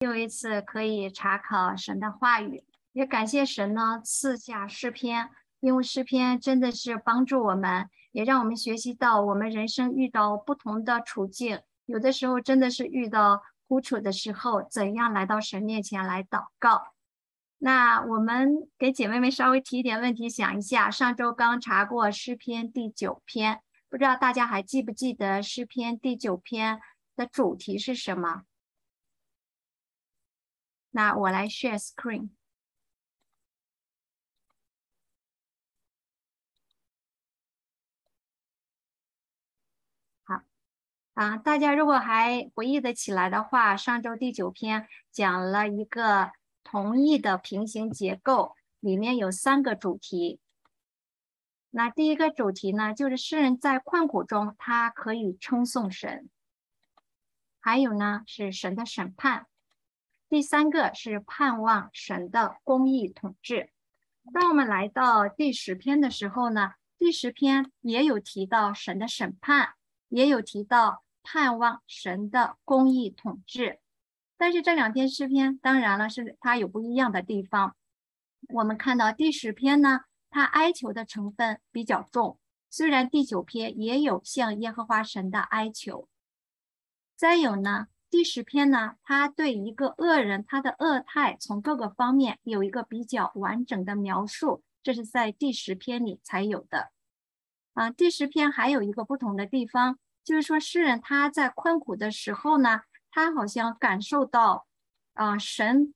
又一次可以查考神的话语，也感谢神呢赐下诗篇，因为诗篇真的是帮助我们，也让我们学习到我们人生遇到不同的处境，有的时候真的是遇到苦楚的时候，怎样来到神面前来祷告。那我们给姐妹们稍微提一点问题，想一下，上周刚查过诗篇第九篇，不知道大家还记不记得诗篇第九篇的主题是什么？那我来 share screen。好，啊，大家如果还回忆得起来的话，上周第九篇讲了一个同义的平行结构，里面有三个主题。那第一个主题呢，就是诗人在困苦中，他可以称颂神；还有呢，是神的审判。第三个是盼望神的公义统治。当我们来到第十篇的时候呢，第十篇也有提到神的审判，也有提到盼望神的公义统治。但是这两篇诗篇，当然了，是它有不一样的地方。我们看到第十篇呢，它哀求的成分比较重，虽然第九篇也有向耶和华神的哀求。再有呢。第十篇呢，他对一个恶人他的恶态从各个方面有一个比较完整的描述，这是在第十篇里才有的。啊，第十篇还有一个不同的地方，就是说诗人他在困苦的时候呢，他好像感受到，啊，神。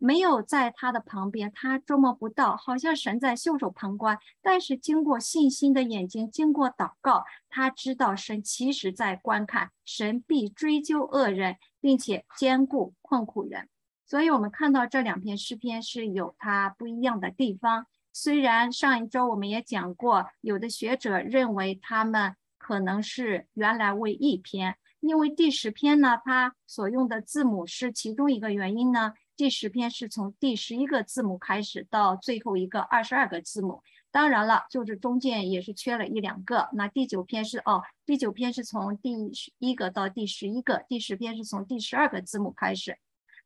没有在他的旁边，他捉摸不到，好像神在袖手旁观。但是经过信心的眼睛，经过祷告，他知道神其实在观看，神必追究恶人，并且兼顾困苦人。所以，我们看到这两篇诗篇是有它不一样的地方。虽然上一周我们也讲过，有的学者认为他们可能是原来为一篇，因为第十篇呢，它所用的字母是其中一个原因呢。第十篇是从第十一个字母开始到最后一个二十二个字母，当然了，就是中间也是缺了一两个。那第九篇是哦，第九篇是从第十一个到第十一个，第十篇是从第十二个字母开始。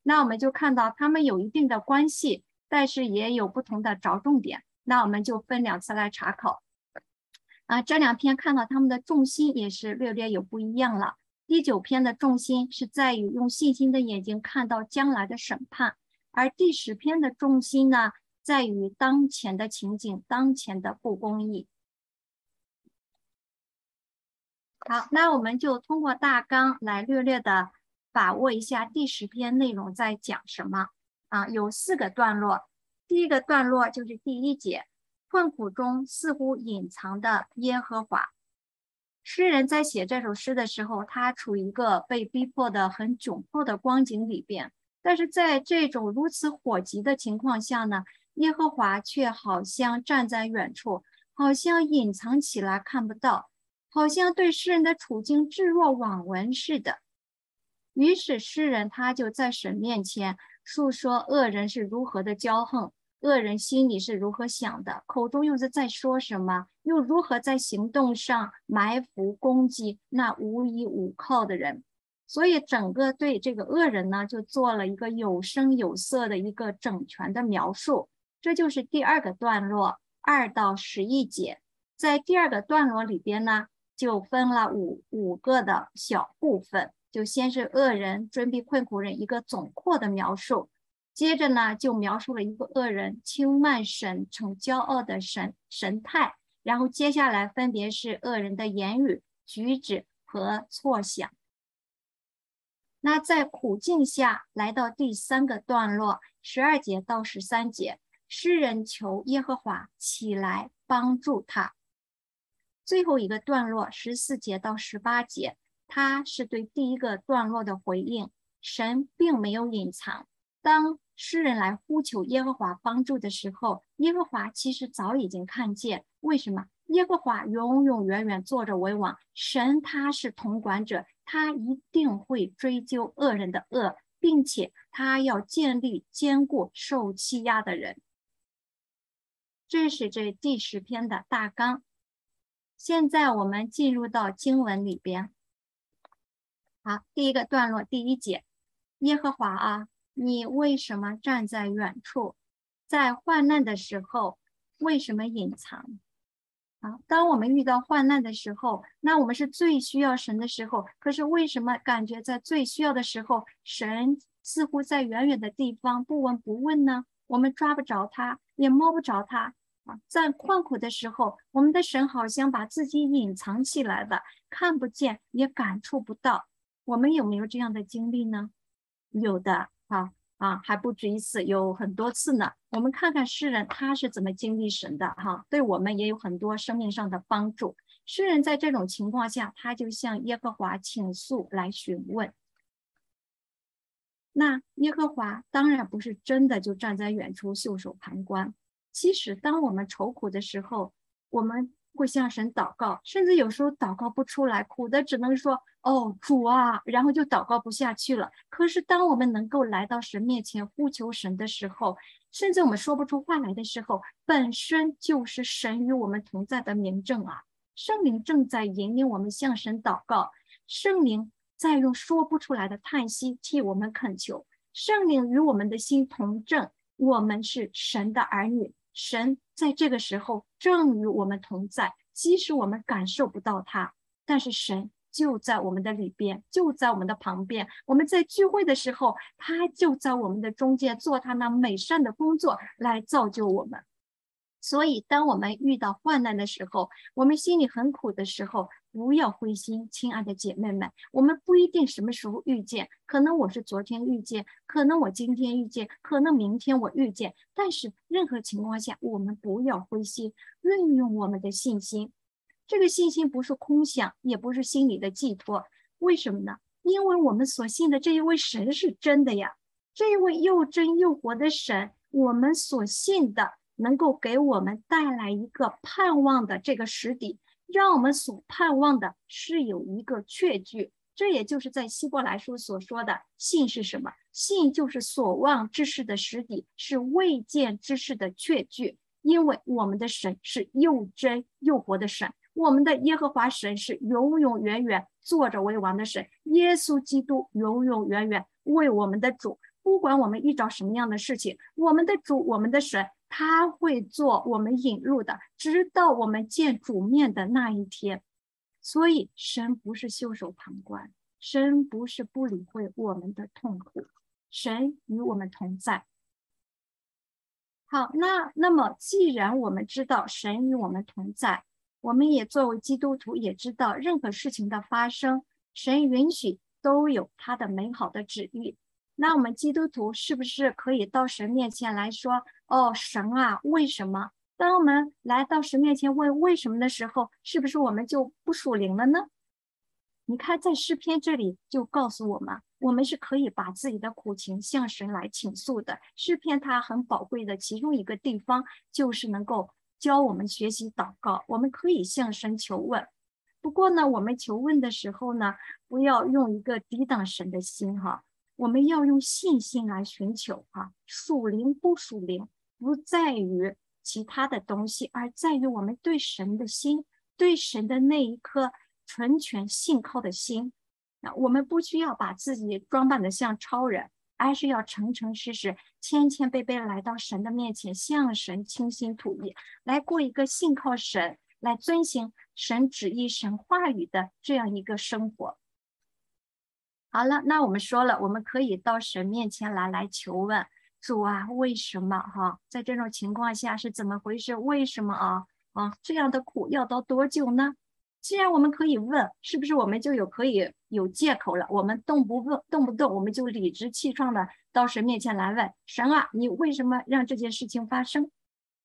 那我们就看到它们有一定的关系，但是也有不同的着重点。那我们就分两次来查考。啊，这两篇看到他们的重心也是略略有不一样了。第九篇的重心是在于用信心的眼睛看到将来的审判，而第十篇的重心呢，在于当前的情景、当前的不公义。好，那我们就通过大纲来略略的把握一下第十篇内容在讲什么啊？有四个段落，第一个段落就是第一节，困苦中似乎隐藏的耶和华。诗人在写这首诗的时候，他处于一个被逼迫的很窘迫的光景里边。但是在这种如此火急的情况下呢，耶和华却好像站在远处，好像隐藏起来看不到，好像对诗人的处境置若罔闻似的。于是诗人他就在神面前诉说恶人是如何的骄横。恶人心里是如何想的？口中又是在说什么？又如何在行动上埋伏攻击那无依无靠的人？所以，整个对这个恶人呢，就做了一个有声有色的一个整全的描述。这就是第二个段落，二到十一节。在第二个段落里边呢，就分了五五个的小部分。就先是恶人尊逼困苦人一个总括的描述。接着呢，就描述了一个恶人轻慢神、逞骄傲的神神态，然后接下来分别是恶人的言语、举止和错想。那在苦境下来到第三个段落，十二节到十三节，诗人求耶和华起来帮助他。最后一个段落，十四节到十八节，他是对第一个段落的回应，神并没有隐藏。当诗人来呼求耶和华帮助的时候，耶和华其实早已经看见。为什么？耶和华永永远远坐着为王，神他是统管者，他一定会追究恶人的恶，并且他要建立坚固受欺压的人。这是这第十篇的大纲。现在我们进入到经文里边。好，第一个段落第一节，耶和华啊。你为什么站在远处？在患难的时候，为什么隐藏？啊，当我们遇到患难的时候，那我们是最需要神的时候。可是为什么感觉在最需要的时候，神似乎在远远的地方不闻不问呢？我们抓不着他，也摸不着他。啊，在困苦的时候，我们的神好像把自己隐藏起来了，看不见，也感触不到。我们有没有这样的经历呢？有的，啊啊，还不止一次，有很多次呢。我们看看诗人他是怎么经历神的，哈，对我们也有很多生命上的帮助。诗人在这种情况下，他就向耶和华倾诉来询问。那耶和华当然不是真的就站在远处袖手旁观。其实，当我们愁苦的时候，我们。会向神祷告，甚至有时候祷告不出来，苦的只能说：“哦，主啊！”然后就祷告不下去了。可是，当我们能够来到神面前呼求神的时候，甚至我们说不出话来的时候，本身就是神与我们同在的明证啊！圣灵正在引领我们向神祷告，圣灵在用说不出来的叹息替我们恳求，圣灵与我们的心同证，我们是神的儿女。神在这个时候正与我们同在，即使我们感受不到他，但是神就在我们的里边，就在我们的旁边。我们在聚会的时候，他就在我们的中间做他那美善的工作，来造就我们。所以，当我们遇到患难的时候，我们心里很苦的时候，不要灰心，亲爱的姐妹们。我们不一定什么时候遇见，可能我是昨天遇见，可能我今天遇见，可能明天我遇见。但是，任何情况下，我们不要灰心，运用我们的信心。这个信心不是空想，也不是心里的寄托。为什么呢？因为我们所信的这一位神是真的呀，这一位又真又活的神，我们所信的。能够给我们带来一个盼望的这个实底，让我们所盼望的是有一个确据。这也就是在希伯来书所说的“信”是什么？信就是所望之事的实底，是未见之事的确据。因为我们的神是又真又活的神，我们的耶和华神是永永远远坐着为王的神，耶稣基督永永远远为我们的主。不管我们遇到什么样的事情，我们的主，我们的神。他会做我们引路的，直到我们见主面的那一天。所以，神不是袖手旁观，神不是不理会我们的痛苦，神与我们同在。好，那那么，既然我们知道神与我们同在，我们也作为基督徒也知道，任何事情的发生，神允许都有他的美好的旨意。那我们基督徒是不是可以到神面前来说？哦，神啊，为什么？当我们来到神面前问为什么的时候，是不是我们就不属灵了呢？你看，在诗篇这里就告诉我们，我们是可以把自己的苦情向神来倾诉的。诗篇它很宝贵的其中一个地方，就是能够教我们学习祷告。我们可以向神求问，不过呢，我们求问的时候呢，不要用一个抵挡神的心哈，我们要用信心来寻求哈，属灵不属灵。不在于其他的东西，而在于我们对神的心，对神的那一颗纯全信靠的心。那我们不需要把自己装扮的像超人，而是要诚诚实实、谦谦卑卑来到神的面前，向神倾心吐意，来过一个信靠神、来遵行神旨意、神话语的这样一个生活。好了，那我们说了，我们可以到神面前来，来求问。主啊，为什么哈？在这种情况下是怎么回事？为什么啊？啊，这样的苦要到多久呢？既然我们可以问，是不是我们就有可以有借口了？我们动不动，动不动我们就理直气壮的到神面前来问神啊，你为什么让这件事情发生？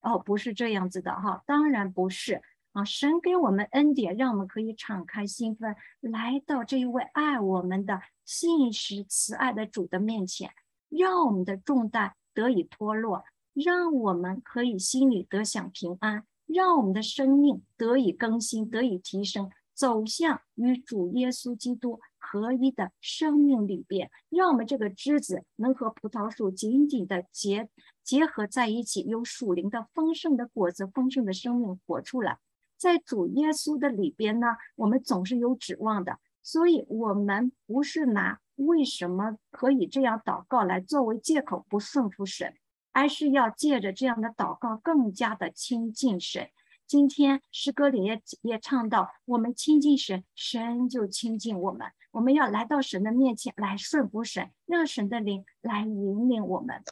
哦，不是这样子的哈，当然不是啊。神给我们恩典，让我们可以敞开心扉，来到这一位爱我们的信实慈爱的主的面前。让我们的重担得以脱落，让我们可以心里得享平安，让我们的生命得以更新，得以提升，走向与主耶稣基督合一的生命里边。让我们这个枝子能和葡萄树紧紧的结结合在一起，有属灵的丰盛的果子，丰盛的生命活出来。在主耶稣的里边呢，我们总是有指望的。所以，我们不是拿为什么可以这样祷告来作为借口不顺服神，而是要借着这样的祷告更加的亲近神。今天诗歌里也也唱到，我们亲近神，神就亲近我们。我们要来到神的面前来顺服神，让神的灵来引领我们。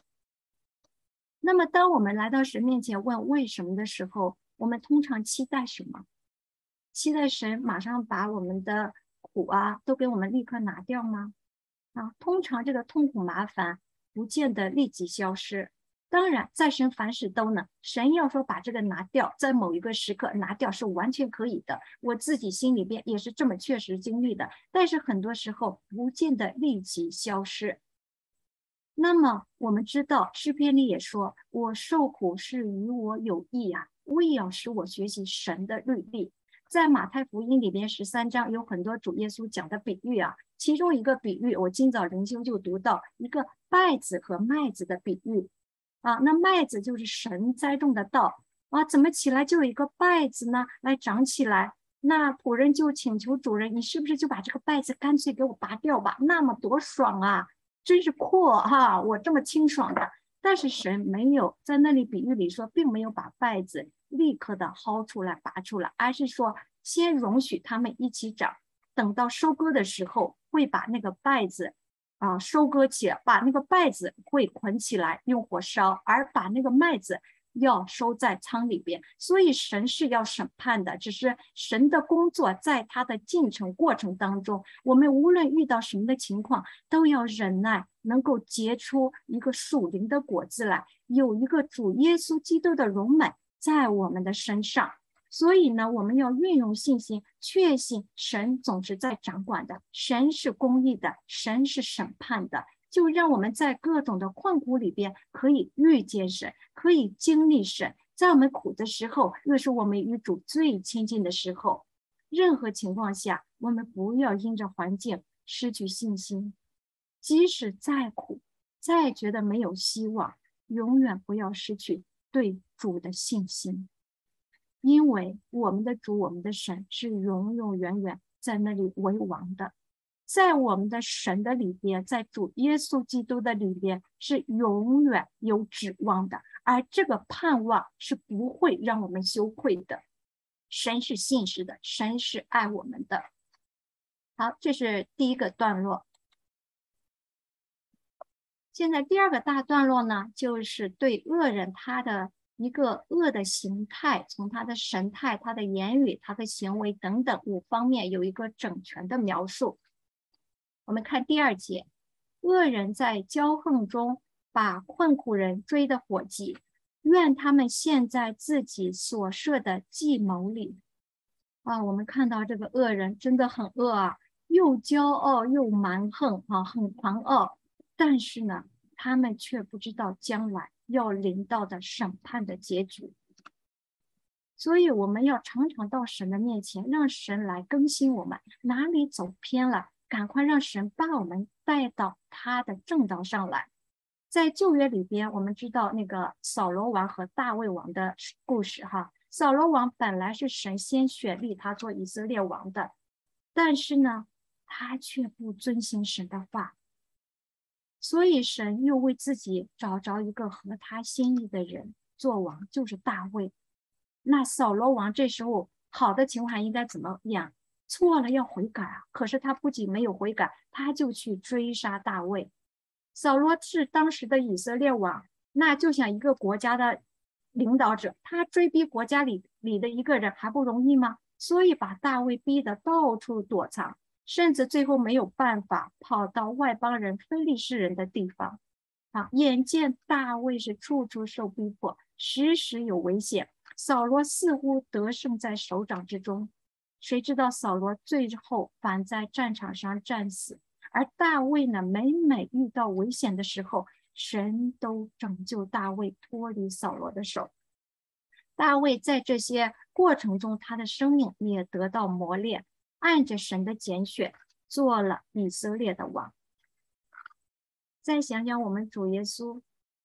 那么，当我们来到神面前问为什么的时候，我们通常期待什么？期待神马上把我们的苦啊都给我们立刻拿掉吗？啊，通常这个痛苦麻烦不见得立即消失。当然，再生凡事都能。神要说把这个拿掉，在某一个时刻拿掉是完全可以的。我自己心里边也是这么确实经历的。但是很多时候不见得立即消失。那么我们知道诗篇里也说：“我受苦是与我有益啊，为要使我学习神的律例。”在马太福音里边十三章有很多主耶稣讲的比喻啊，其中一个比喻我今早灵修就读到一个稗子和麦子的比喻。啊，那麦子就是神栽种的稻啊，怎么起来就有一个稗子呢？来长起来，那仆人就请求主人，你是不是就把这个稗子干脆给我拔掉吧？那么多爽啊，真是阔哈！我这么清爽的，但是神没有在那里比喻里说，并没有把稗子立刻的薅出来拔出来，而是说先容许他们一起长，等到收割的时候会把那个稗子。啊，收割起，把那个稗子会捆起来，用火烧，而把那个麦子要收在仓里边。所以神是要审判的，只是神的工作在他的进程过程当中，我们无论遇到什么的情况，都要忍耐，能够结出一个属灵的果子来，有一个主耶稣基督的荣美在我们的身上。所以呢，我们要运用信心，确信神总是在掌管的，神是公义的，神是审判的。就让我们在各种的困苦里边，可以遇见神，可以经历神。在我们苦的时候，又是我们与主最亲近的时候。任何情况下，我们不要因着环境失去信心。即使再苦，再觉得没有希望，永远不要失去对主的信心。因为我们的主，我们的神是永永远远在那里为王的，在我们的神的里边，在主耶稣基督的里边是永远有指望的，而这个盼望是不会让我们羞愧的。神是信实的，神是爱我们的。好，这是第一个段落。现在第二个大段落呢，就是对恶人他的。一个恶的形态，从他的神态、他的言语、他的行为等等五方面有一个整全的描述。我们看第二节，恶人在骄横中把困苦人追得火急，愿他们陷在自己所设的计谋里。啊，我们看到这个恶人真的很恶啊，又骄傲又蛮横啊，很狂傲，但是呢，他们却不知道将来。要临到的审判的结局，所以我们要常常到神的面前，让神来更新我们。哪里走偏了，赶快让神把我们带到他的正道上来。在旧约里边，我们知道那个扫罗王和大卫王的故事。哈，扫罗王本来是神先选立他做以色列王的，但是呢，他却不遵行神的话。所以神又为自己找着一个合他心意的人做王，就是大卫。那扫罗王这时候好的情况应该怎么样？错了要悔改啊！可是他不仅没有悔改，他就去追杀大卫。扫罗是当时的以色列王，那就像一个国家的领导者，他追逼国家里里的一个人还不容易吗？所以把大卫逼得到处躲藏。甚至最后没有办法跑到外邦人非利士人的地方，啊！眼见大卫是处处受逼迫，时时有危险。扫罗似乎得胜在手掌之中，谁知道扫罗最后反在战场上战死。而大卫呢，每每遇到危险的时候，神都拯救大卫脱离扫罗的手。大卫在这些过程中，他的生命也得到磨练。按着神的拣选做了以色列的王。再想想我们主耶稣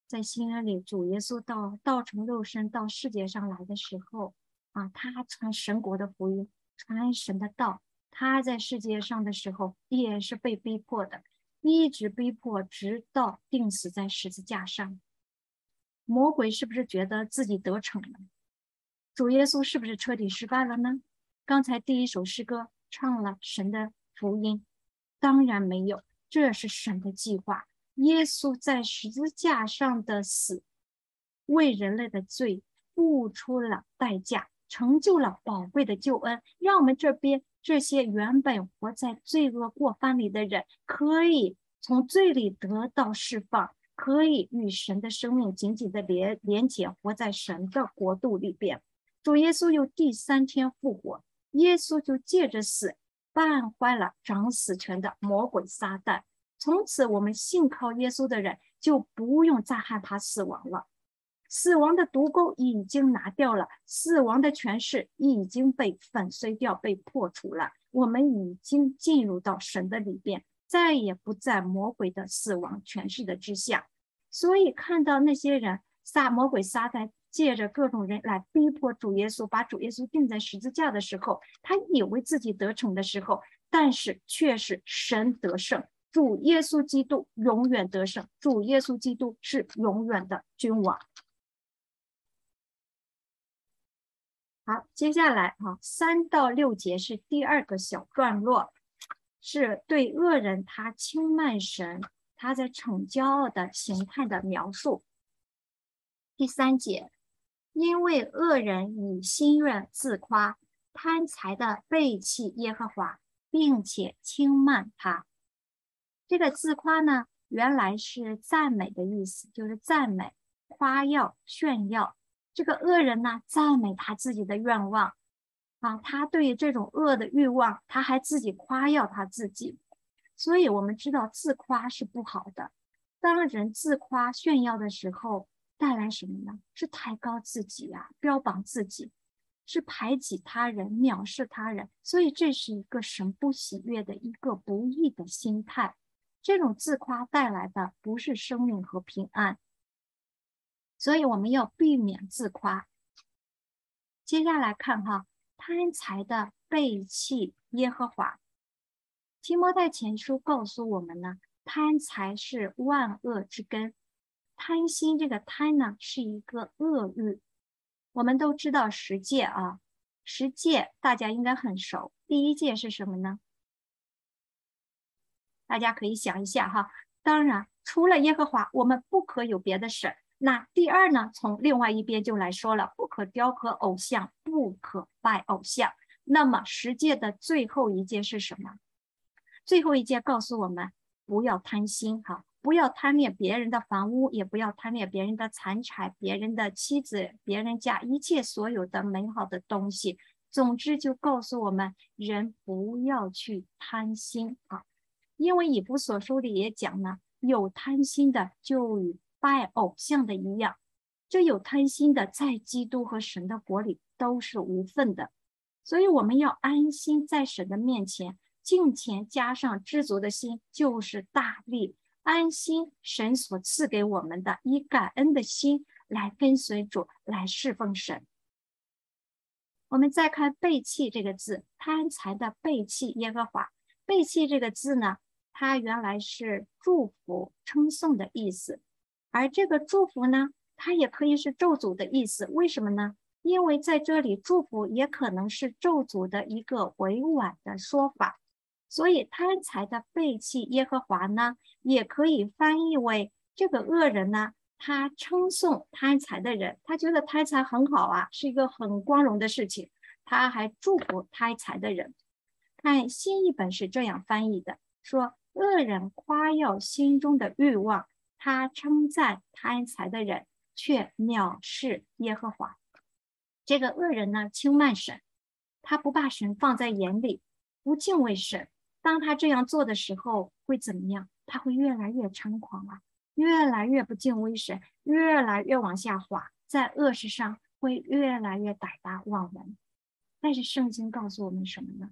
在新约里，主耶稣到道成肉身到世界上来的时候啊，他传神国的福音，传神的道。他在世界上的时候也是被逼迫的，一直逼迫，直到钉死在十字架上。魔鬼是不是觉得自己得逞了？主耶稣是不是彻底失败了呢？刚才第一首诗歌唱了神的福音，当然没有，这是神的计划。耶稣在十字架上的死，为人类的罪付出了代价，成就了宝贵的救恩，让我们这边这些原本活在罪恶过犯里的人，可以从罪里得到释放。可以与神的生命紧紧的连连结，活在神的国度里边。主耶稣又第三天复活，耶稣就借着死办坏了掌死权的魔鬼撒旦。从此，我们信靠耶稣的人就不用再害怕死亡了。死亡的毒钩已经拿掉了，死亡的权势已经被粉碎掉、被破除了。我们已经进入到神的里边。再也不在魔鬼的死亡权势的之下，所以看到那些人撒魔鬼撒旦借着各种人来逼迫主耶稣，把主耶稣钉在十字架的时候，他以为自己得逞的时候，但是却是神得胜，主耶稣基督永远得胜，主耶稣基督是永远的君王。好，接下来哈三到六节是第二个小段落。是对恶人他轻慢神，他在逞骄傲的形态的描述。第三节，因为恶人以心愿自夸，贪财的背弃耶和华，并且轻慢他。这个自夸呢，原来是赞美的意思，就是赞美、夸耀、炫耀。这个恶人呢，赞美他自己的愿望。啊，他对于这种恶的欲望，他还自己夸耀他自己，所以我们知道自夸是不好的。当人自夸炫耀的时候，带来什么呢？是抬高自己呀，标榜自己，是排挤他人，藐视他人。所以这是一个神不喜悦的一个不义的心态。这种自夸带来的不是生命和平安，所以我们要避免自夸。接下来看哈。贪财的背弃耶和华，提摩太前书告诉我们呢，贪财是万恶之根。贪心这个贪呢，是一个恶欲。我们都知道十戒啊，十戒大家应该很熟。第一戒是什么呢？大家可以想一下哈。当然，除了耶和华，我们不可有别的神。那第二呢？从另外一边就来说了，不可雕刻偶像，不可拜偶像。那么十诫的最后一诫是什么？最后一诫告诉我们，不要贪心，哈，不要贪恋别人的房屋，也不要贪恋别人的财产、别人的妻子、别人家一切所有的美好的东西。总之，就告诉我们，人不要去贪心啊，因为以弗所书里也讲了，有贪心的就与。拜偶像的一样，这有贪心的，在基督和神的国里都是无份的。所以我们要安心在神的面前敬虔，加上知足的心，就是大力安心。神所赐给我们的，以感恩的心来跟随主，来侍奉神。我们再看背弃这个字，贪财的背弃耶和华。背弃这个字呢，它原来是祝福称颂的意思。而这个祝福呢，它也可以是咒诅的意思。为什么呢？因为在这里，祝福也可能是咒诅的一个委婉的说法。所以，贪财的背弃耶和华呢，也可以翻译为这个恶人呢，他称颂贪财的人，他觉得贪财很好啊，是一个很光荣的事情。他还祝福贪财的人。看新译本是这样翻译的：说恶人夸耀心中的欲望。他称赞贪财的人，却藐视耶和华。这个恶人呢，轻慢神，他不把神放在眼里，不敬畏神。当他这样做的时候，会怎么样？他会越来越猖狂啊，越来越不敬畏神，越来越往下滑，在恶事上会越来越歹大妄为。但是圣经告诉我们什么呢？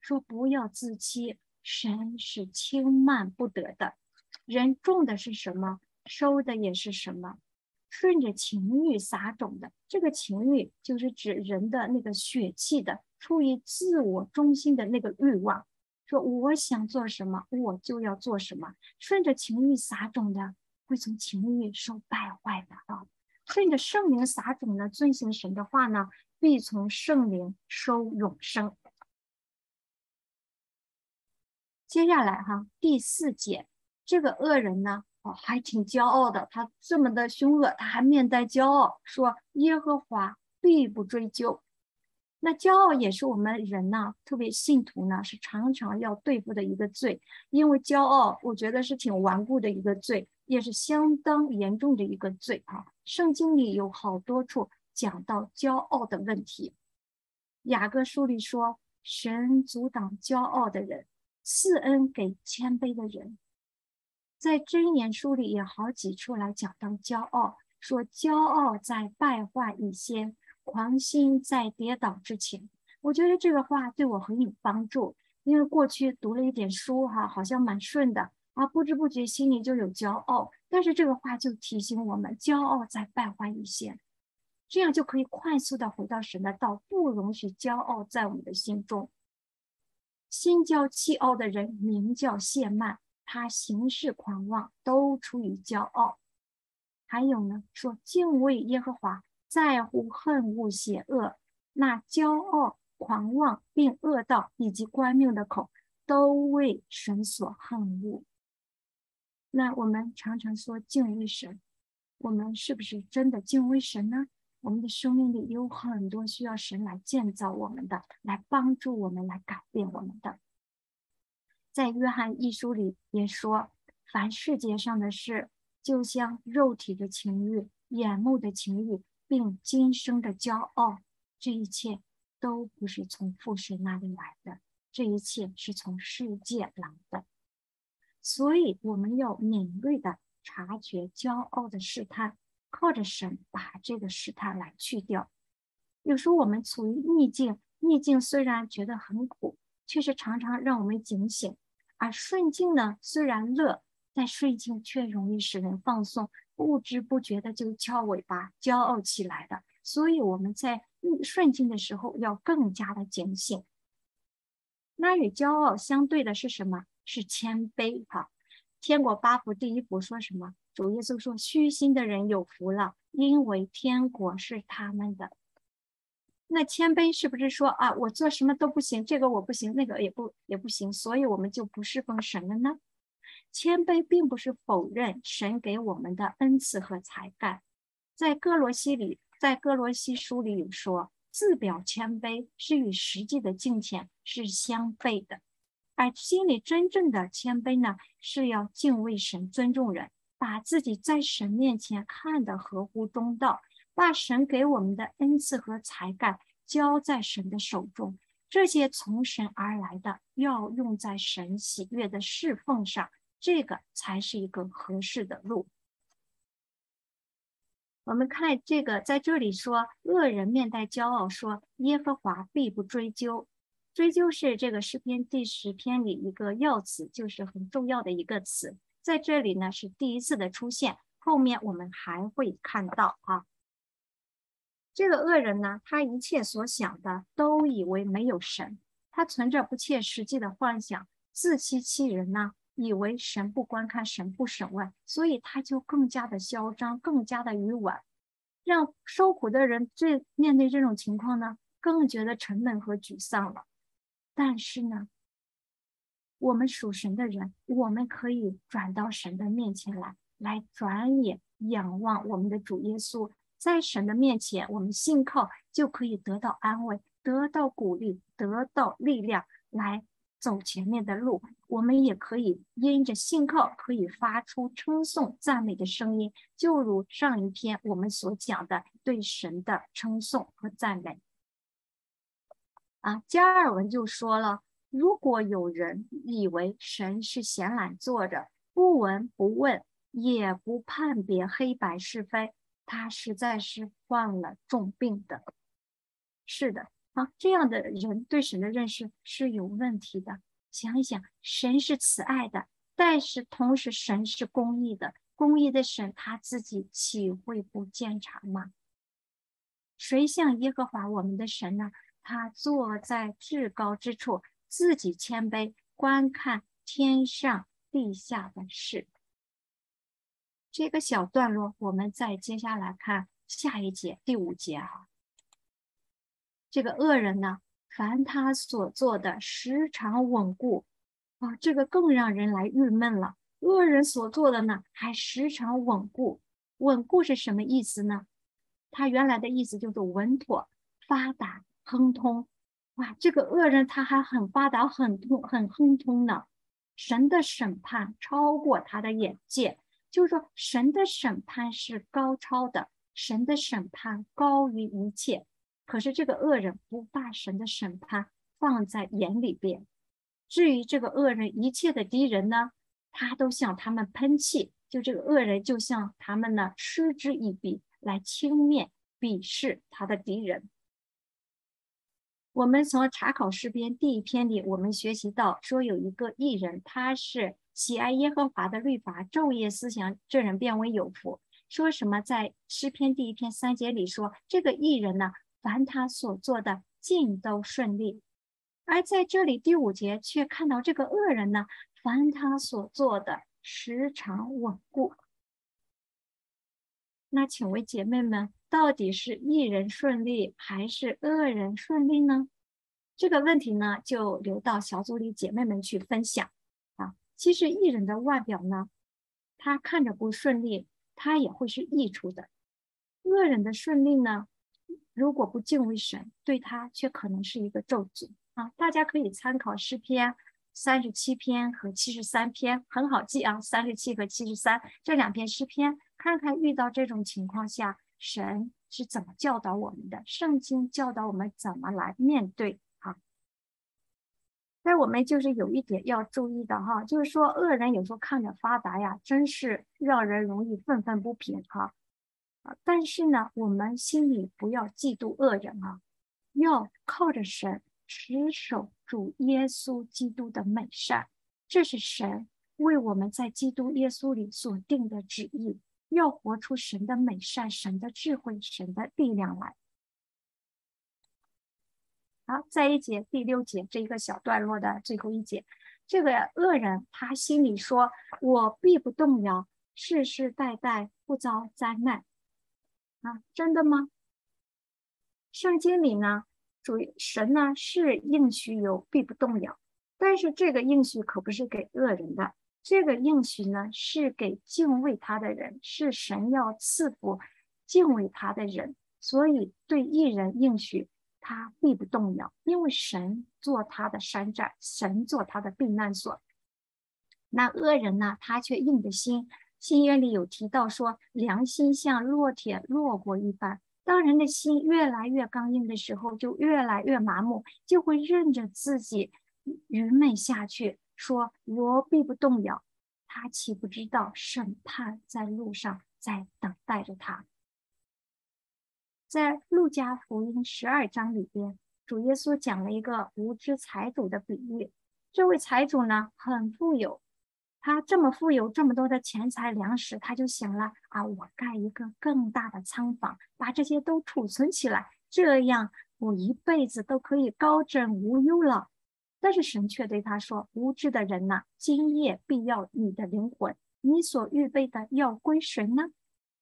说不要自欺，神是轻慢不得的。人种的是什么，收的也是什么。顺着情欲撒种的，这个情欲就是指人的那个血气的，出于自我中心的那个欲望。说我想做什么，我就要做什么。顺着情欲撒种的，会从情欲受败坏的啊；顺着圣灵撒种的，遵行神的话呢，必从圣灵收永生。接下来哈，第四节，这个恶人呢，哦，还挺骄傲的，他这么的凶恶，他还面带骄傲，说耶和华必不追究。那骄傲也是我们人呢，特别信徒呢，是常常要对付的一个罪。因为骄傲，我觉得是挺顽固的一个罪，也是相当严重的一个罪啊。圣经里有好多处讲到骄傲的问题。雅各书里说，神阻挡骄傲的人，赐恩给谦卑的人。在箴言书里也好几处来讲到骄傲，说骄傲在败坏以先。狂心在跌倒之前，我觉得这个话对我很有帮助。因为过去读了一点书，哈，好像蛮顺的啊，不知不觉心里就有骄傲。但是这个话就提醒我们，骄傲在败坏一些，这样就可以快速的回到神的道，不容许骄傲在我们的心中。心骄气傲的人名叫谢曼，他行事狂妄，都出于骄傲。还有呢，说敬畏耶和华。在乎恨恶邪恶，那骄傲、狂妄并恶道以及官命的口，都为神所恨恶。那我们常常说敬畏神，我们是不是真的敬畏神呢？我们的生命里有很多需要神来建造我们的，来帮助我们，来改变我们的。在约翰一书里也说，凡世界上的事，就像肉体的情欲、眼目的情欲。并今生的骄傲，这一切都不是从父神那里来的，这一切是从世界来的。所以我们要敏锐的察觉骄傲的试探，靠着神把这个试探来去掉。有时候我们处于逆境，逆境虽然觉得很苦，却是常常让我们警醒；而顺境呢，虽然乐，但顺境却容易使人放松。不知不觉的就翘尾巴、骄傲起来的，所以我们在顺境的时候要更加的警醒。那与骄傲相对的是什么？是谦卑。哈，天国八福第一福说什么？主耶稣说：“虚心的人有福了，因为天国是他们的。”那谦卑是不是说啊，我做什么都不行，这个我不行，那个也不也不行，所以我们就不侍奉神了呢？谦卑并不是否认神给我们的恩赐和才干，在哥罗西里，在哥罗西书里有说，自表谦卑是与实际的敬虔是相悖的，而心里真正的谦卑呢，是要敬畏神、尊重人，把自己在神面前看得合乎中道，把神给我们的恩赐和才干交在神的手中，这些从神而来的，要用在神喜悦的侍奉上。这个才是一个合适的路。我们看这个，在这里说，恶人面带骄傲，说耶和华必不追究。追究是这个诗篇第十篇里一个要词，就是很重要的一个词，在这里呢是第一次的出现，后面我们还会看到啊。这个恶人呢，他一切所想的都以为没有神，他存着不切实际的幻想，自欺欺人呢。以为神不观看，神不审问，所以他就更加的嚣张，更加的愚顽，让受苦的人最面对这种情况呢，更觉得沉闷和沮丧了。但是呢，我们属神的人，我们可以转到神的面前来，来转眼仰望我们的主耶稣，在神的面前，我们信靠就可以得到安慰，得到鼓励，得到力量来。走前面的路，我们也可以因着信靠，可以发出称颂、赞美的声音，就如上一篇我们所讲的对神的称颂和赞美。啊，加尔文就说了：如果有人以为神是闲懒坐着，不闻不问，也不判别黑白是非，他实在是患了重病的。是的。啊，这样的人对神的认识是有问题的。想一想，神是慈爱的，但是同时神是公义的。公义的神他自己岂会不见察吗？谁像耶和华我们的神呢？他坐在至高之处，自己谦卑，观看天上地下的事。这个小段落，我们再接下来看下一节第五节哈。这个恶人呢，凡他所做的时常稳固啊，这个更让人来郁闷了。恶人所做的呢，还时常稳固。稳固是什么意思呢？他原来的意思就是稳妥、发达、亨通。哇，这个恶人他还很发达、很通、很亨通呢。神的审判超过他的眼界。就是说，神的审判是高超的，神的审判高于一切。可是这个恶人不把神的审判放在眼里边。至于这个恶人一切的敌人呢，他都向他们喷气。就这个恶人就向他们呢嗤之以鼻，来轻蔑、鄙视他的敌人。我们从查考诗篇第一篇里，我们学习到说有一个艺人，他是。喜爱耶和华的律法，昼夜思想，这人变为有福。说什么？在诗篇第一篇三节里说，这个艺人呢，凡他所做的尽都顺利。而在这里第五节却看到这个恶人呢，凡他所做的时常稳固。那请问姐妹们，到底是艺人顺利还是恶人顺利呢？这个问题呢，就留到小组里姐妹们去分享啊。其实艺人的外表呢，他看着不顺利，他也会是溢出的。恶人的顺利呢，如果不敬畏神，对他却可能是一个咒诅啊！大家可以参考诗篇三十七篇和七十三篇，很好记啊，三十七和七十三这两篇诗篇，看看遇到这种情况下，神是怎么教导我们的，圣经教导我们怎么来面对。但我们就是有一点要注意的哈，就是说恶人有时候看着发达呀，真是让人容易愤愤不平哈。但是呢，我们心里不要嫉妒恶人啊，要靠着神持守主耶稣基督的美善，这是神为我们在基督耶稣里所定的旨意，要活出神的美善、神的智慧、神的力量来。好，在一节第六节这一个小段落的最后一节，这个恶人他心里说：“我必不动摇，世世代代不遭灾难。”啊，真的吗？圣经里呢，主神呢是应许有必不动摇，但是这个应许可不是给恶人的，这个应许呢是给敬畏他的人，是神要赐福敬畏他的人，所以对一人应许。他必不动摇，因为神做他的山寨，神做他的避难所。那恶人呢？他却硬着心。新约里有提到说，良心像烙铁烙过一般。当人的心越来越刚硬的时候，就越来越麻木，就会任着自己愚昧下去，说我必不动摇。他岂不知道审判在路上，在等待着他？在路加福音十二章里边，主耶稣讲了一个无知财主的比喻。这位财主呢，很富有，他这么富有，这么多的钱财粮食，他就想了啊，我盖一个更大的仓房，把这些都储存起来，这样我一辈子都可以高枕无忧了。但是神却对他说：“无知的人呐，今夜必要你的灵魂，你所预备的要归谁呢？”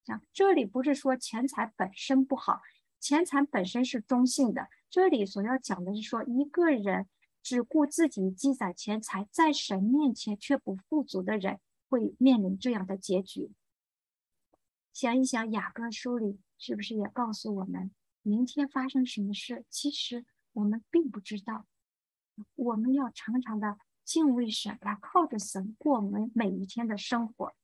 讲这里不是说钱财本身不好，钱财本身是中性的。这里所要讲的是说，一个人只顾自己积攒钱财，在神面前却不富足的人，会面临这样的结局。想一想，雅各书里是不是也告诉我们，明天发生什么事，其实我们并不知道。我们要常常的敬畏神，来靠着神过我们每一天的生活。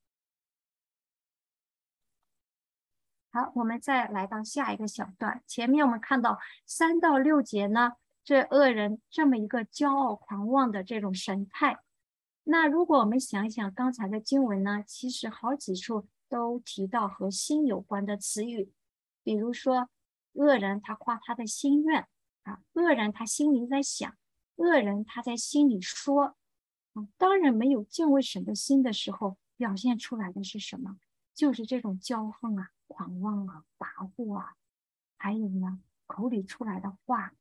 好，我们再来到下一个小段。前面我们看到三到六节呢，这恶人这么一个骄傲狂妄的这种神态。那如果我们想一想刚才的经文呢，其实好几处都提到和心有关的词语，比如说恶人他夸他的心愿啊，恶人他心里在想，恶人他在心里说，啊，当然没有敬畏神的心的时候，表现出来的是什么？就是这种骄横啊。狂妄啊，跋扈啊，还有呢，口里出来的话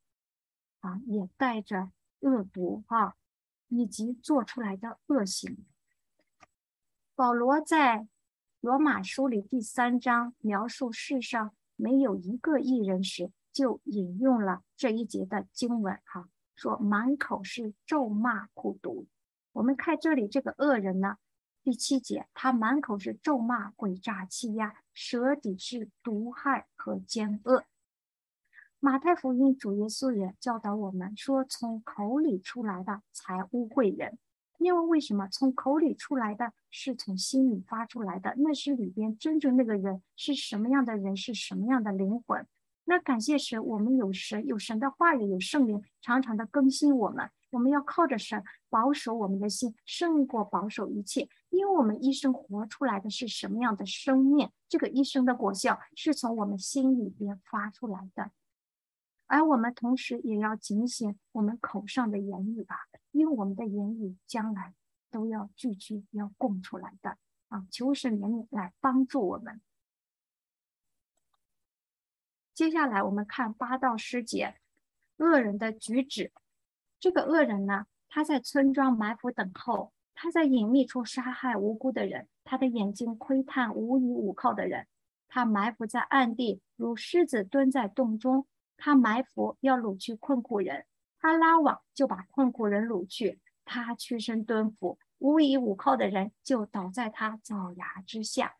啊，也带着恶毒哈。以及做出来的恶行。保罗在罗马书里第三章描述世上没有一个艺人时，就引用了这一节的经文，哈，说满口是咒骂苦毒。我们看这里这个恶人呢，第七节，他满口是咒骂、诡诈、欺压，舌底是毒害和奸恶。马太福音主耶稣也教导我们说：“从口里出来的才污秽人。”因为为什么？从口里出来的是从心里发出来的，那是里边真正那个人是什么样的人，是什么样的灵魂。那感谢神，我们有神，有神的话语，有圣灵，常常的更新我们。我们要靠着神保守我们的心，胜过保守一切。因为我们一生活出来的是什么样的生命？这个一生的果效是从我们心里边发出来的。而我们同时也要警醒我们口上的言语吧，因为我们的言语将来都要句句要供出来的啊！求神怜悯来帮助我们。接下来我们看八到十节，恶人的举止。这个恶人呢，他在村庄埋伏等候，他在隐秘处杀害无辜的人，他的眼睛窥探无依无靠的人，他埋伏在暗地，如狮子蹲在洞中。他埋伏要掳去困苦人，他拉网就把困苦人掳去。他屈身蹲伏，无依无靠的人就倒在他爪牙之下。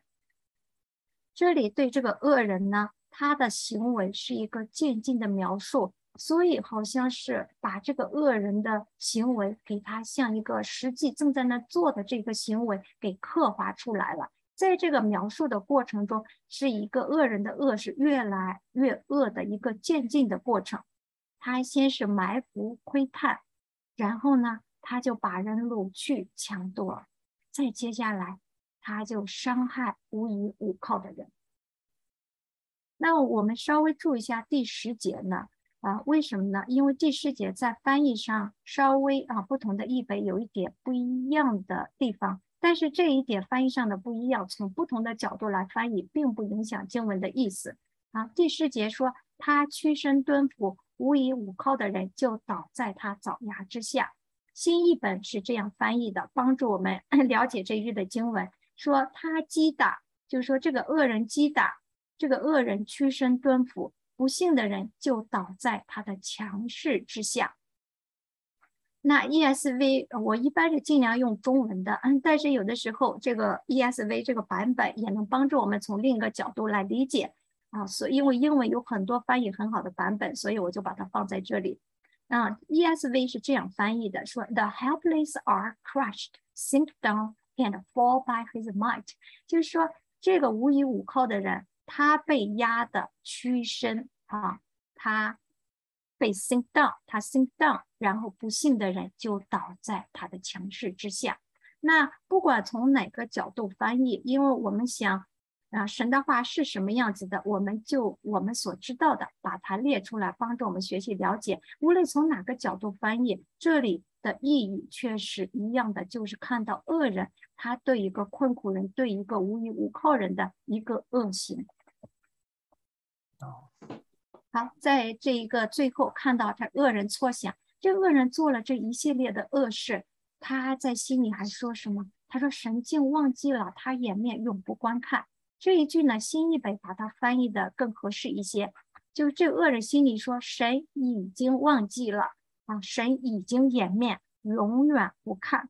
这里对这个恶人呢，他的行为是一个渐进的描述，所以好像是把这个恶人的行为给他像一个实际正在那做的这个行为给刻画出来了。在这个描述的过程中，是一个恶人的恶是越来越恶的一个渐进的过程。他先是埋伏窥探，然后呢，他就把人掳去抢夺，再接下来他就伤害无依无靠的人。那我们稍微注意一下第十节呢？啊，为什么呢？因为第十节在翻译上稍微啊不同的译本有一点不一样的地方。但是这一点翻译上的不一样，从不同的角度来翻译，并不影响经文的意思啊。第十节说，他屈身蹲伏，无依无靠的人就倒在他爪牙之下。新译本是这样翻译的，帮助我们 了解这一句的经文。说他击打，就是说这个恶人击打，这个恶人屈身蹲伏，不幸的人就倒在他的强势之下。那 ESV 我一般是尽量用中文的，嗯，但是有的时候这个 ESV 这个版本也能帮助我们从另一个角度来理解啊，所因为英文有很多翻译很好的版本，所以我就把它放在这里。啊，ESV 是这样翻译的，说 The helpless are crushed, sink down and fall by his might，就是说这个无依无靠的人，他被压的屈身啊，他。被 sink down，他 sink down，然后不幸的人就倒在他的强势之下。那不管从哪个角度翻译，因为我们想啊，神的话是什么样子的，我们就我们所知道的把它列出来，帮助我们学习了解。无论从哪个角度翻译，这里的意义却是一样的，就是看到恶人他对一个困苦人，对一个无依无靠人的一个恶行。好，在这一个最后看到他恶人错想，这恶人做了这一系列的恶事，他在心里还说什么？他说：“神竟忘记了他掩面永不观看。”这一句呢，新译本把它翻译的更合适一些，就是这恶人心里说：“神已经忘记了啊，神已经掩面，永远不看。”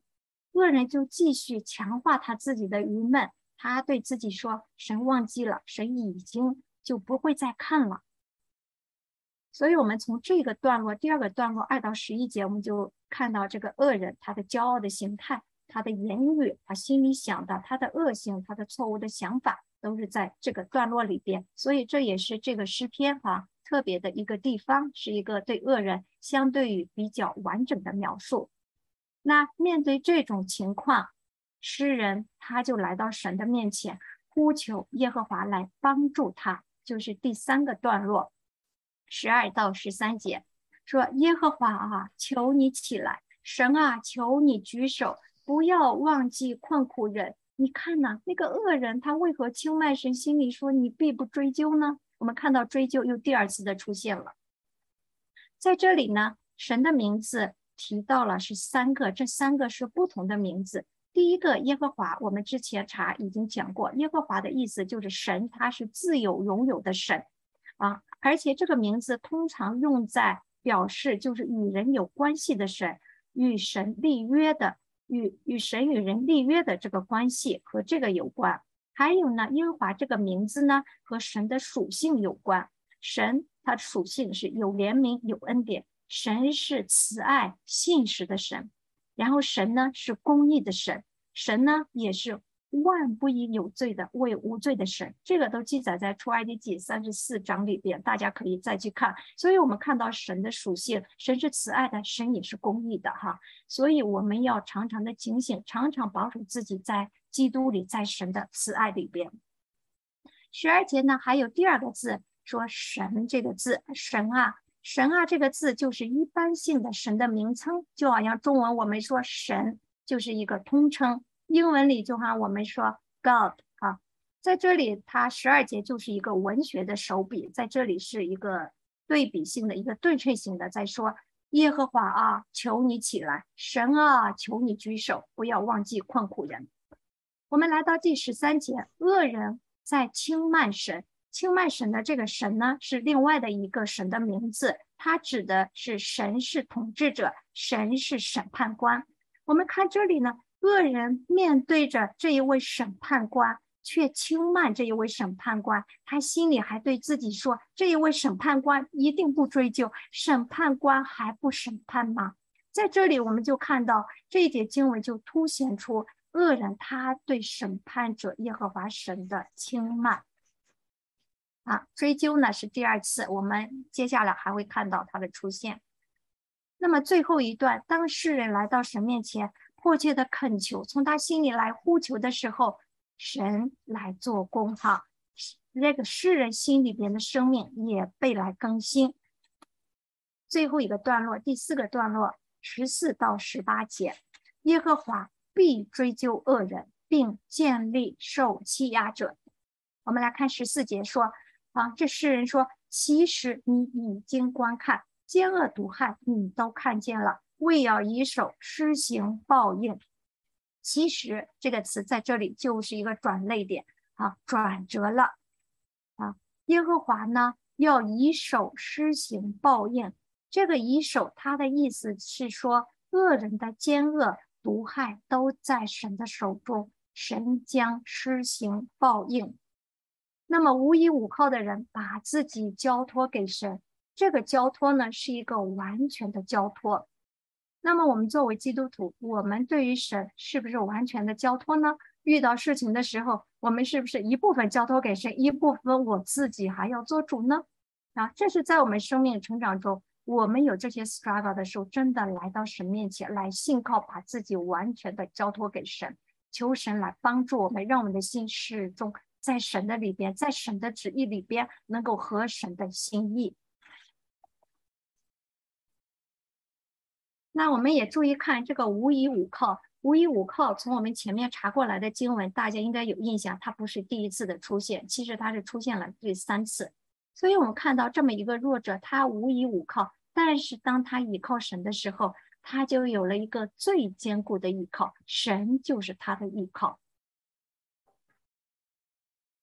恶人就继续强化他自己的愚闷，他对自己说：“神忘记了，神已经就不会再看了。”所以，我们从这个段落，第二个段落二到十一节，我们就看到这个恶人他的骄傲的形态，他的言语，他心里想的，他的恶行，他的错误的想法，都是在这个段落里边。所以，这也是这个诗篇啊特别的一个地方，是一个对恶人相对于比较完整的描述。那面对这种情况，诗人他就来到神的面前，呼求耶和华来帮助他，就是第三个段落。十二到十三节说：“耶和华啊，求你起来！神啊，求你举手，不要忘记困苦人。你看呐，那个恶人他为何轻慢神？心里说你必不追究呢？我们看到追究又第二次的出现了。在这里呢，神的名字提到了是三个，这三个是不同的名字。第一个耶和华，我们之前查已经讲过，耶和华的意思就是神，他是自有拥有的神啊，而且这个名字通常用在表示就是与人有关系的神，与神立约的，与与神与人立约的这个关系和这个有关。还有呢，耶和华这个名字呢和神的属性有关，神它属性是有怜悯、有恩典，神是慈爱、信实的神。然后神呢是公义的神，神呢也是万不以有罪的为无罪的神，这个都记载在出埃及记三十四章里边，大家可以再去看。所以，我们看到神的属性，神是慈爱的，神也是公义的，哈。所以，我们要常常的警醒，常常保守自己在基督里，在神的慈爱里边。十二节呢，还有第二个字，说神这个字，神啊。神啊，这个字就是一般性的神的名称，就好像中文我们说神就是一个通称，英文里就哈我们说 God 啊，在这里它十二节就是一个文学的手笔，在这里是一个对比性的一个对称性的，在说耶和华啊，求你起来，神啊，求你举手，不要忘记困苦人。我们来到第十三节，恶人在轻慢神。轻慢神的这个神呢，是另外的一个神的名字，它指的是神是统治者，神是审判官。我们看这里呢，恶人面对着这一位审判官，却轻慢这一位审判官，他心里还对自己说：“这一位审判官一定不追究，审判官还不审判吗？”在这里，我们就看到这一节经文就凸显出恶人他对审判者耶和华神的轻慢。啊，追究呢是第二次，我们接下来还会看到他的出现。那么最后一段，当世人来到神面前，迫切的恳求，从他心里来呼求的时候，神来做工，哈，那个世人心里边的生命也被来更新。最后一个段落，第四个段落，十四到十八节，耶和华必追究恶人，并建立受欺压者。我们来看十四节说。啊，这诗人说：“其实你已经观看奸恶毒害，你都看见了，为要以手施行报应。”其实这个词在这里就是一个转泪点，啊，转折了。啊，耶和华呢要以手施行报应。这个以手，它的意思是说，恶人的奸恶毒害都在神的手中，神将施行报应。那么无依无靠的人把自己交托给神，这个交托呢是一个完全的交托。那么我们作为基督徒，我们对于神是不是完全的交托呢？遇到事情的时候，我们是不是一部分交托给神，一部分我自己还要做主呢？啊，这是在我们生命成长中，我们有这些 struggle 的时候，真的来到神面前来信靠，把自己完全的交托给神，求神来帮助我们，让我们的心始终。在神的里边，在神的旨意里边，能够合神的心意。那我们也注意看这个无依无靠，无依无靠。从我们前面查过来的经文，大家应该有印象，它不是第一次的出现，其实它是出现了第三次。所以我们看到这么一个弱者，他无依无靠，但是当他倚靠神的时候，他就有了一个最坚固的依靠，神就是他的依靠。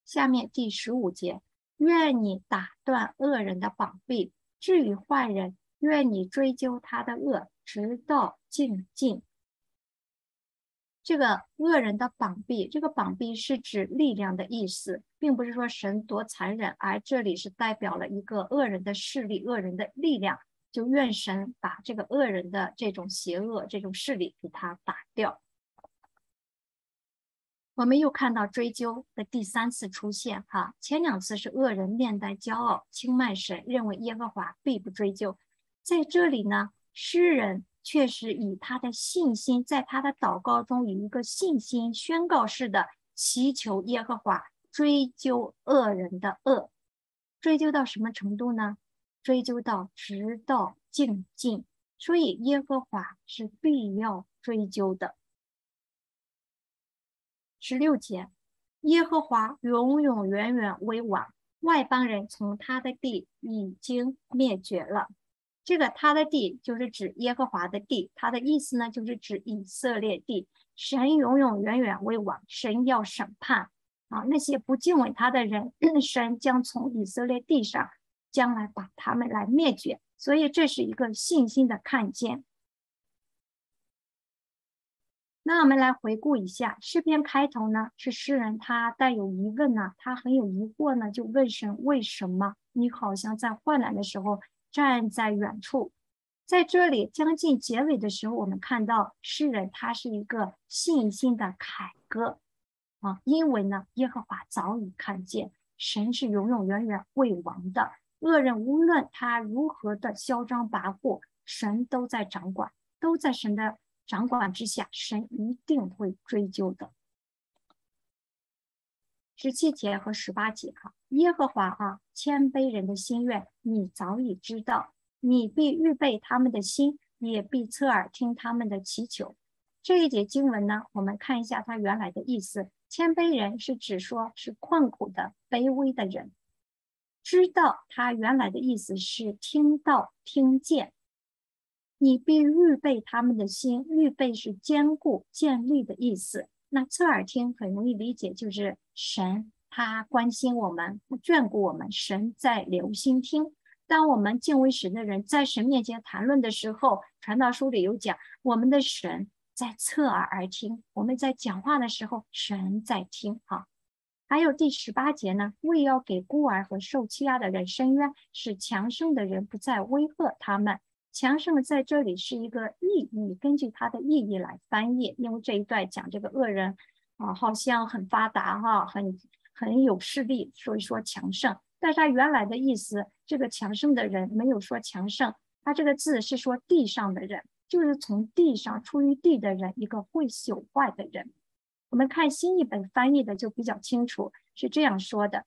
下面第十五节，愿你打断恶人的膀臂，至于坏人，愿你追究他的恶，直到尽尽。这个恶人的膀臂，这个膀臂是指力量的意思，并不是说神多残忍，而这里是代表了一个恶人的势力、恶人的力量。就愿神把这个恶人的这种邪恶、这种势力给他打掉。我们又看到追究的第三次出现，哈，前两次是恶人面带骄傲轻慢神，认为耶和华必不追究，在这里呢，诗人却是以他的信心，在他的祷告中以一个信心宣告式的祈求耶和华追究恶人的恶，追究到什么程度呢？追究到直到尽尽，所以耶和华是必要追究的。十六节，耶和华永永远远为王，外邦人从他的地已经灭绝了。这个他的地就是指耶和华的地，他的意思呢就是指以色列地。神永永远远为王，神要审判啊那些不敬畏他的人，神将从以色列地上将来把他们来灭绝。所以这是一个信心的看见。那我们来回顾一下诗篇开头呢，是诗人他带有疑问呢，他很有疑惑呢，就问神为什么你好像在患难的时候站在远处。在这里将近结尾的时候，我们看到诗人他是一个信心的凯歌啊，因为呢，耶和华早已看见神是永永远远未亡的，恶人无论他如何的嚣张跋扈，神都在掌管，都在神的。掌管之下，神一定会追究的。十七节和十八节哈，耶和华啊，谦卑人的心愿你早已知道，你必预备他们的心，也必侧耳听他们的祈求。这一节经文呢，我们看一下它原来的意思。谦卑人是指说是困苦的、卑微的人。知道它原来的意思是听到、听见。你必预备他们的心，预备是坚固、建立的意思。那侧耳听很容易理解，就是神他关心我们，眷顾我们，神在留心听。当我们敬畏神的人在神面前谈论的时候，传道书里有讲，我们的神在侧耳而听。我们在讲话的时候，神在听。哈，还有第十八节呢，为要给孤儿和受欺压的人伸冤，使强盛的人不再威吓他们。强盛在这里是一个意义，根据它的意义来翻译。因为这一段讲这个恶人啊，好像很发达哈，很很有势力，所以说强盛。但是它原来的意思，这个强盛的人没有说强盛，它这个字是说地上的人，就是从地上出于地的人，一个会朽坏的人。我们看新译本翻译的就比较清楚，是这样说的：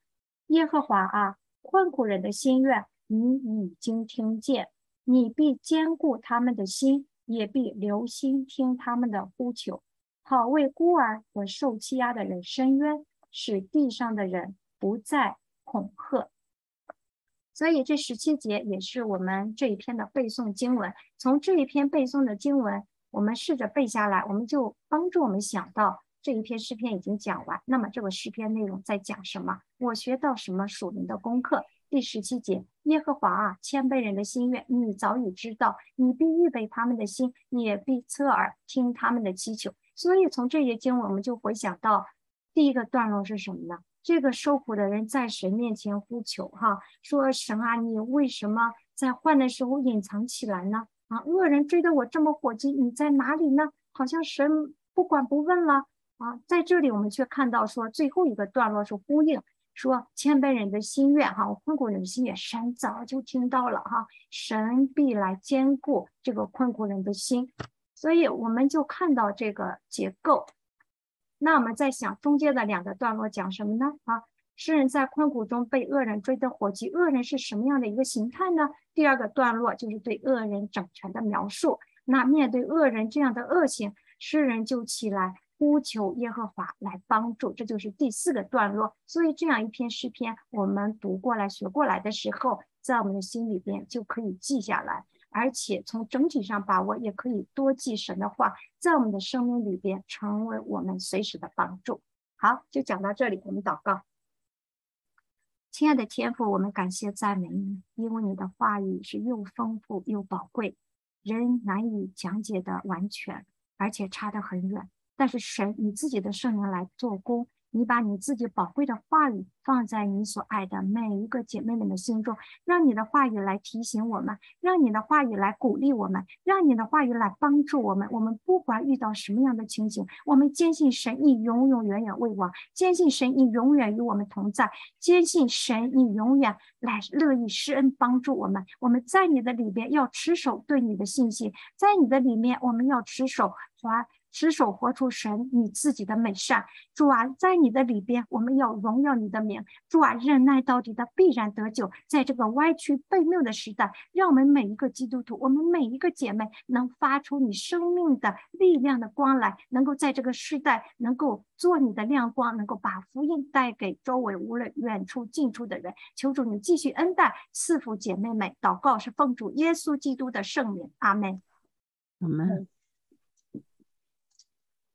耶和华啊，困苦人的心愿，你已经听见。你必兼顾他们的心，也必留心听他们的呼求，好为孤儿和受欺压的人伸冤，使地上的人不再恐吓。所以这十七节也是我们这一篇的背诵经文。从这一篇背诵的经文，我们试着背下来，我们就帮助我们想到这一篇诗篇已经讲完。那么这个诗篇内容在讲什么？我学到什么属灵的功课？第十七节，耶和华啊，谦卑人的心愿，你早已知道，你必预备他们的心，也必侧耳听他们的祈求。所以从这些经文，我们就回想到第一个段落是什么呢？这个受苦的人在神面前呼求，哈，说神啊，你为什么在患的时候隐藏起来呢？啊，恶人追得我这么火急，你在哪里呢？好像神不管不问了啊。在这里，我们却看到说最后一个段落是呼应。说谦卑人的心愿，哈，困苦人的心愿，神早就听到了，哈，神必来兼顾这个困苦人的心，所以我们就看到这个结构。那我们在想中间的两个段落讲什么呢？啊，诗人在困苦中被恶人追得火急，恶人是什么样的一个形态呢？第二个段落就是对恶人整全的描述。那面对恶人这样的恶行，诗人就起来。呼求耶和华来帮助，这就是第四个段落。所以这样一篇诗篇，我们读过来、学过来的时候，在我们的心里边就可以记下来，而且从整体上把握，也可以多记神的话，在我们的生命里边成为我们随时的帮助。好，就讲到这里，我们祷告。亲爱的天父，我们感谢赞美你，因为你的话语是又丰富又宝贵，人难以讲解的完全，而且差得很远。但是神以自己的圣灵来做工，你把你自己宝贵的话语放在你所爱的每一个姐妹们的心中，让你的话语来提醒我们，让你的话语来鼓励我们，让你的话语来帮助我们。我们不管遇到什么样的情景，我们坚信神你永永远远为王，坚信神你永远与我们同在，坚信神你永远来乐意施恩帮助我们。我们在你的里边要持守对你的信心，在你的里面我们要持守华。持守活出神你自己的美善。主啊，在你的里边，我们要荣耀你的名。主啊，忍耐到底的必然得救。在这个歪曲悖谬的时代，让我们每一个基督徒，我们每一个姐妹，能发出你生命的力量的光来，能够在这个时代，能够做你的亮光，能够把福音带给周围无论远处近处的人。求主你继续恩待赐福姐妹们。祷告是奉主耶稣基督的圣名，阿门。阿门。